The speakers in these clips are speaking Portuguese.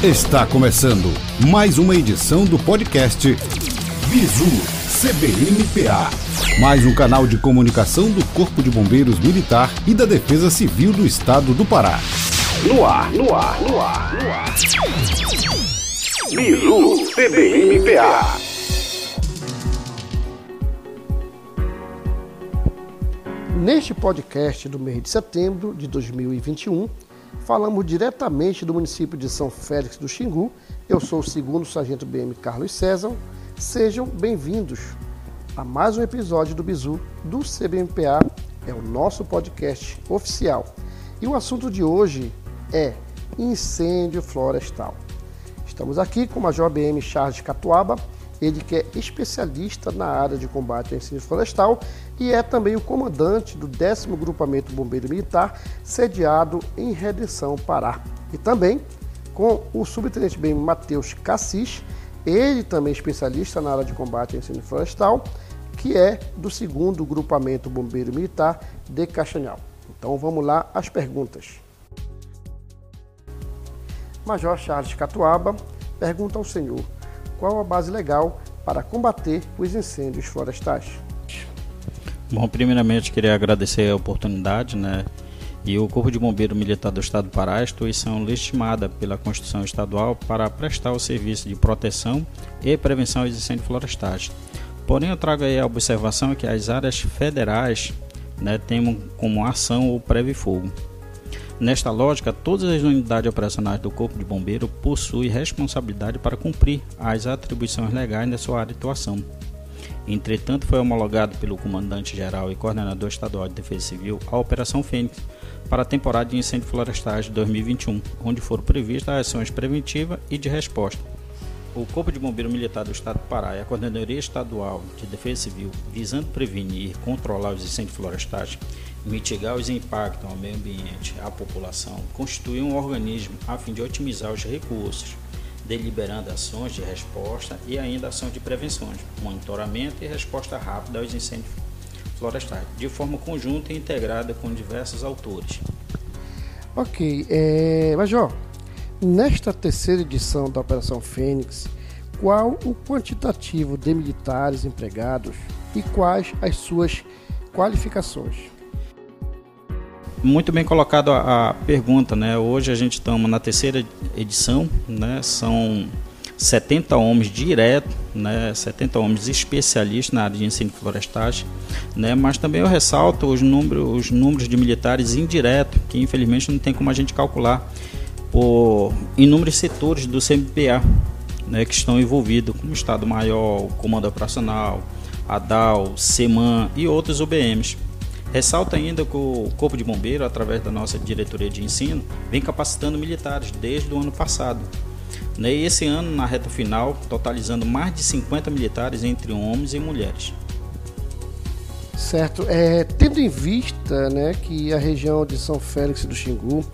Está começando mais uma edição do podcast Bizu CBMPA, mais um canal de comunicação do Corpo de Bombeiros Militar e da Defesa Civil do Estado do Pará. No ar, no ar, no ar, no ar. Bizu CBMPA. Neste podcast do mês de setembro de 2021, falamos diretamente do município de São Félix do Xingu. Eu sou o segundo sargento BM Carlos César. Sejam bem-vindos a mais um episódio do Bizu do CBMPA, é o nosso podcast oficial. E o assunto de hoje é incêndio florestal. Estamos aqui com o Major BM Charles Catuaba, ele que é especialista na área de combate a incêndio florestal e é também o comandante do 10 Grupamento Bombeiro Militar, sediado em Redenção, Pará. E também com o subtenente BM Matheus Cassis, ele também é especialista na área de combate a incêndio florestal, que é do 2 Grupamento Bombeiro Militar de Castanhal. Então vamos lá às perguntas. Major Charles Catuaba pergunta ao senhor qual a base legal para combater os incêndios florestais. Bom, primeiramente queria agradecer a oportunidade, né? E o Corpo de Bombeiro Militar do Estado do Pará, a instituição legitimada pela Constituição Estadual para prestar o serviço de proteção e prevenção aos incêndios florestais. Porém, eu trago aí a observação que as áreas federais né, têm como ação o Preve Fogo. Nesta lógica, todas as unidades operacionais do Corpo de Bombeiro possuem responsabilidade para cumprir as atribuições legais na sua área de atuação. Entretanto, foi homologado pelo Comandante-Geral e Coordenador Estadual de Defesa Civil a Operação Fênix para a temporada de incêndio florestais de 2021, onde foram previstas ações preventivas e de resposta. O Corpo de Bombeiro Militar do Estado do Pará e a Coordenadoria Estadual de Defesa Civil, visando prevenir e controlar os incêndios florestais, mitigar os impactos ao meio ambiente, à população, constitui um organismo a fim de otimizar os recursos, deliberando ações de resposta e ainda ações de prevenções, monitoramento e resposta rápida aos incêndios florestais, de forma conjunta e integrada com diversos autores. Ok, é, Major, nesta terceira edição da Operação Fênix, qual o quantitativo de militares empregados e quais as suas qualificações? Muito bem colocado a, a pergunta, né? Hoje a gente estamos na terceira edição, né? São 70 homens direto, né, 70 homens especialistas na área de ensino florestais, né, mas também eu ressalto os números, os números de militares indiretos, que infelizmente não tem como a gente calcular, por inúmeros setores do CMPA, né, que estão envolvidos, como Estado-Maior, Comando Operacional, ADAL, SEMAN e outros UBMs. Ressalta ainda que o Corpo de Bombeiro, através da nossa diretoria de ensino, vem capacitando militares desde o ano passado. Né, e esse ano, na reta final, totalizando mais de 50 militares entre homens e mulheres. Certo. É, tendo em vista né, que a região de São Félix do Xingu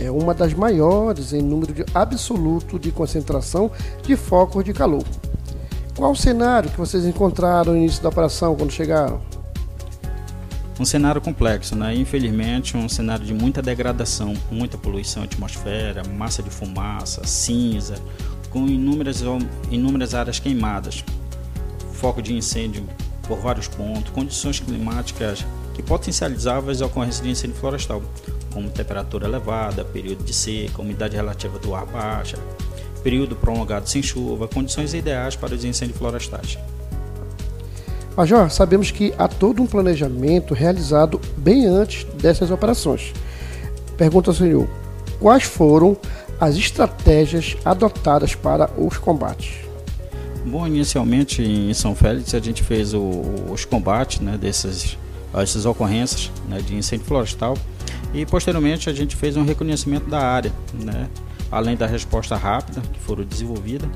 é uma das maiores em número de absoluto de concentração de focos de calor. Qual o cenário que vocês encontraram no início da operação quando chegaram? Um cenário complexo, né? Infelizmente, um cenário de muita degradação, muita poluição atmosfera, massa de fumaça, cinza, com inúmeras, inúmeras áreas queimadas, foco de incêndio por vários pontos, condições climáticas que potencializavam as ocorrências de incêndio florestal, como temperatura elevada, período de seca, umidade relativa do ar baixa, período prolongado sem chuva, condições ideais para os incêndios florestais. Major, sabemos que há todo um planejamento realizado bem antes dessas operações. Pergunta ao senhor: quais foram as estratégias adotadas para os combates? Bom, inicialmente em São Félix a gente fez o, os combates né, dessas, dessas ocorrências né, de incêndio florestal e posteriormente a gente fez um reconhecimento da área, né, além da resposta rápida que foram desenvolvida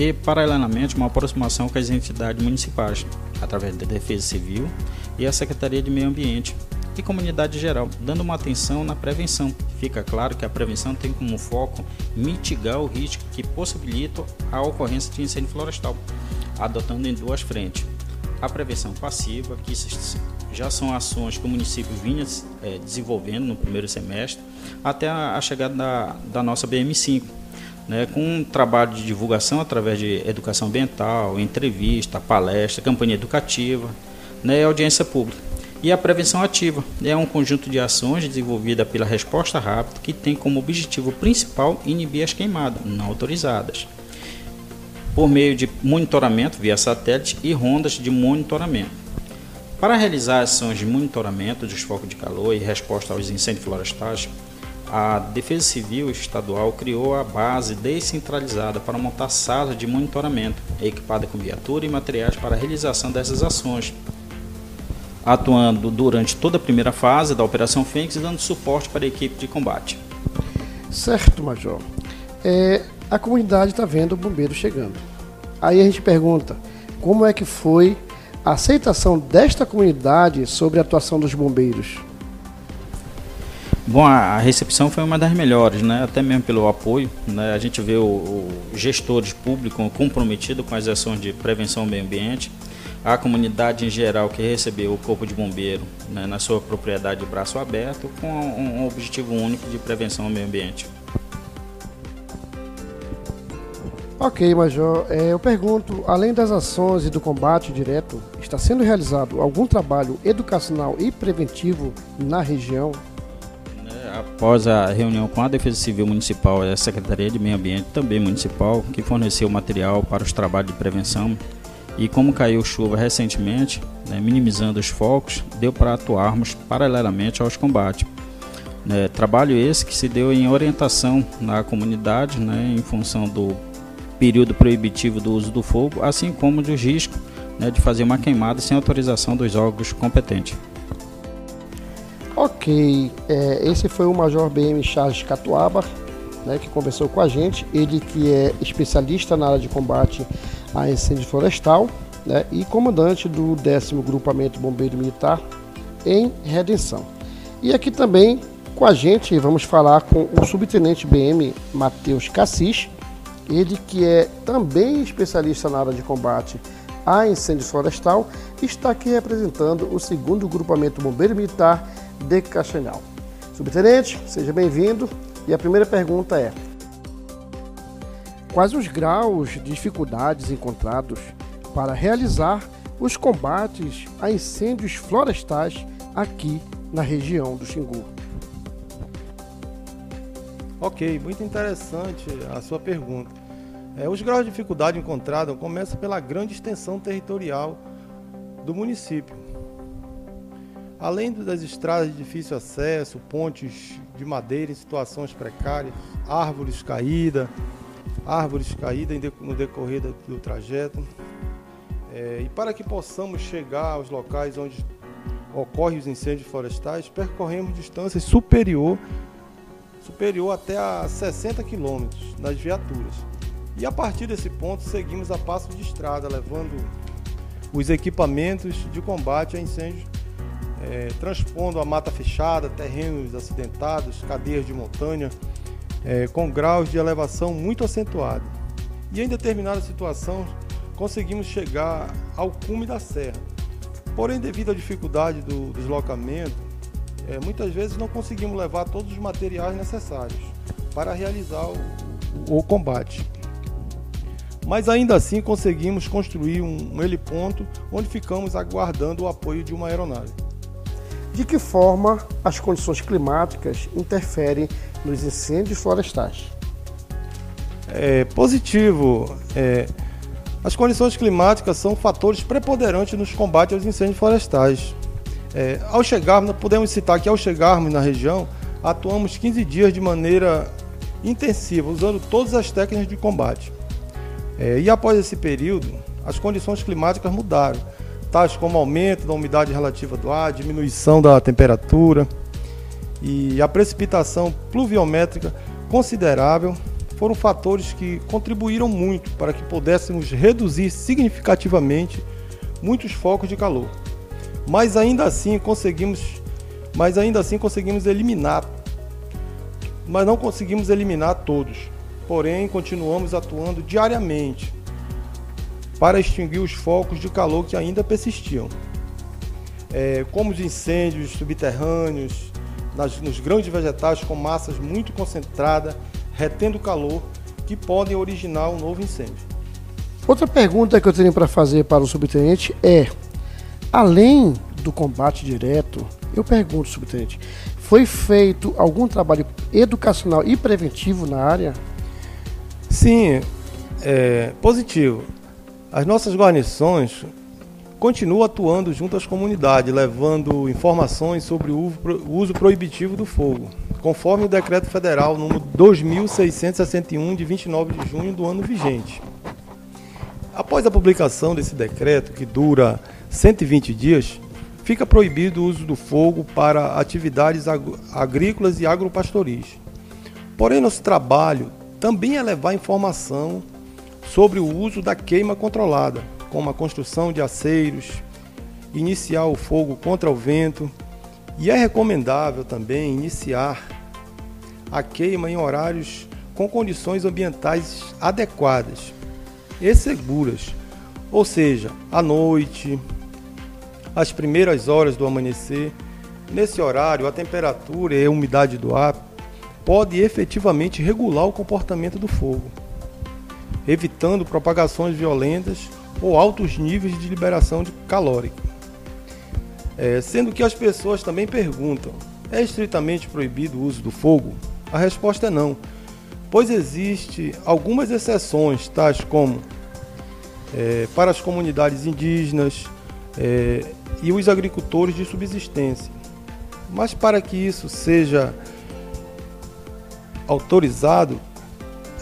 e paralelamente uma aproximação com as entidades municipais através da Defesa Civil e a Secretaria de Meio Ambiente e comunidade geral, dando uma atenção na prevenção. Fica claro que a prevenção tem como foco mitigar o risco que possibilita a ocorrência de incêndio florestal, adotando em duas frentes. A prevenção passiva, que já são ações que o município vinha é, desenvolvendo no primeiro semestre, até a, chegada da, da nossa BM5, né, com um trabalho de divulgação através de educação ambiental, entrevista, palestra, campanha educativa né, audiência pública. E a prevenção ativa é um conjunto de ações desenvolvida pela Resposta Rápida que tem como objetivo principal inibir as queimadas não autorizadas, por meio de monitoramento via satélite e rondas de monitoramento. Para realizar ações de monitoramento dos focos de calor e resposta aos incêndios florestais, a Defesa Civil Estadual criou a base descentralizada para montar salas de monitoramento, equipada com viatura e materiais para a realização dessas ações, atuando durante toda a primeira fase da Operação Fênix e dando suporte para a equipe de combate. Certo, Major. É, a comunidade está vendo o bombeiro chegando. Aí a gente pergunta, como é que foi a aceitação desta comunidade sobre a atuação dos bombeiros? Bom, a recepção foi uma das melhores, né? até mesmo pelo apoio. Né? A gente vê os gestores públicos comprometidos com as ações de prevenção ao meio ambiente, a comunidade em geral que recebeu o Corpo de Bombeiro né, na sua propriedade de braço aberto, com um objetivo único de prevenção ao meio ambiente. Ok, Major. É, eu pergunto, além das ações e do combate direto, está sendo realizado algum trabalho educacional e preventivo na região? É, após a reunião com a Defesa Civil Municipal e a Secretaria de Meio Ambiente, também municipal, que forneceu material para os trabalhos de prevenção, e como caiu chuva recentemente, né, minimizando os focos, deu para atuarmos paralelamente aos combates. Né, trabalho esse que se deu em orientação na comunidade, né, em função do período proibitivo do uso do fogo, assim como dos riscos né, de fazer uma queimada sem autorização dos órgãos competentes. Ok, é, esse foi o Major BM Charles Catuaba, né, que conversou com a gente. Ele que é especialista na área de combate a incêndio florestal né, e comandante do 10 Grupamento Bombeiro Militar em Redenção. E aqui também com a gente vamos falar com o Subtenente BM Matheus Cassis, ele que é também especialista na área de combate a incêndio florestal, está aqui representando o segundo grupamento bombeiro militar de Castanhal. Subtenente, seja bem-vindo. E a primeira pergunta é: Quais os graus de dificuldades encontrados para realizar os combates a incêndios florestais aqui na região do Xingu? Ok, muito interessante a sua pergunta. É, os graus de dificuldade encontrados começam pela grande extensão territorial do município. Além das estradas de difícil acesso, pontes de madeira em situações precárias, árvores caídas, árvores caídas no decorrer do trajeto. É, e para que possamos chegar aos locais onde ocorrem os incêndios florestais, percorremos distâncias superior, superior até a 60 quilômetros nas viaturas. E a partir desse ponto seguimos a passo de estrada, levando os equipamentos de combate a incêndios, é, transpondo a mata fechada, terrenos acidentados, cadeias de montanha, é, com graus de elevação muito acentuados. E em determinada situação conseguimos chegar ao cume da serra. Porém, devido à dificuldade do deslocamento, é, muitas vezes não conseguimos levar todos os materiais necessários para realizar o, o combate mas ainda assim conseguimos construir um heliponto onde ficamos aguardando o apoio de uma aeronave. De que forma as condições climáticas interferem nos incêndios florestais? É positivo. É, as condições climáticas são fatores preponderantes nos combates aos incêndios florestais. É, ao chegarmos, podemos citar que ao chegarmos na região, atuamos 15 dias de maneira intensiva, usando todas as técnicas de combate. É, e após esse período, as condições climáticas mudaram, tais como aumento da umidade relativa do ar, diminuição da temperatura e a precipitação pluviométrica considerável foram fatores que contribuíram muito para que pudéssemos reduzir significativamente muitos focos de calor. Mas ainda assim conseguimos, mas ainda assim conseguimos eliminar, mas não conseguimos eliminar todos porém continuamos atuando diariamente para extinguir os focos de calor que ainda persistiam. é, como os incêndios subterrâneos, nas, nos grandes vegetais com massas muito concentradas, retendo calor, que podem originar um novo incêndio. Outra pergunta que eu tenho para fazer para o subtenente é: além do combate direto, eu pergunto, subtenente, foi feito algum trabalho educacional e preventivo na área? Sim, é positivo. As nossas guarnições continuam atuando junto às comunidades, levando informações sobre o uso proibitivo do fogo, conforme o Decreto Federal número 2661 de 29 de junho do ano vigente. Após a publicação desse decreto, que dura 120 dias, fica proibido o uso do fogo para atividades agrícolas e agropastoris. Porém, nosso trabalho também é levar informação sobre o uso da queima controlada, como a construção de aceiros, iniciar o fogo contra o vento, e é recomendável também iniciar a queima em horários com condições ambientais adequadas e seguras, ou seja, à noite, às primeiras horas do amanhecer. Nesse horário, a temperatura e a umidade do ar pode efetivamente regular o comportamento do fogo, evitando propagações violentas ou altos níveis de liberação de calórica. É, sendo que as pessoas também perguntam: é estritamente proibido o uso do fogo? A resposta é não, pois existe algumas exceções, tais como é, para as comunidades indígenas é, e os agricultores de subsistência. Mas para que isso seja autorizado,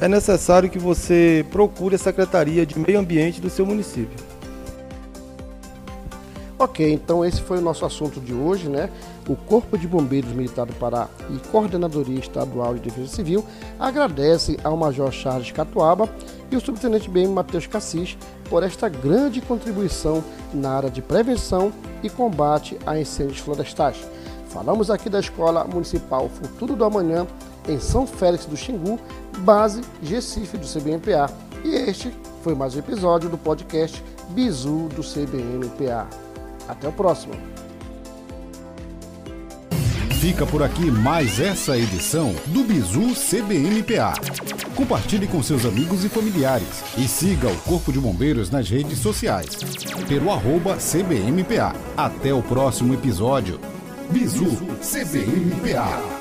é necessário que você procure a Secretaria de Meio Ambiente do seu município. Ok, então esse foi o nosso assunto de hoje, né? O Corpo de Bombeiros Militar do Pará e Coordenadoria Estadual de Defesa Civil agradecem ao Major Charles Catuaba e o Subtenente BM Matheus Cassis por esta grande contribuição na área de prevenção e combate a incêndios florestais. Falamos aqui da Escola Municipal Futuro do Amanhã, em São Félix do Xingu, base Recife do CBMPA. E este foi mais um episódio do podcast Bizu do CBMPA. Até o próximo. Fica por aqui mais essa edição do Bizu CBMPA. Compartilhe com seus amigos e familiares e siga o Corpo de Bombeiros nas redes sociais, pelo arroba CBMPA. Até o próximo episódio. Bizu CBMPA.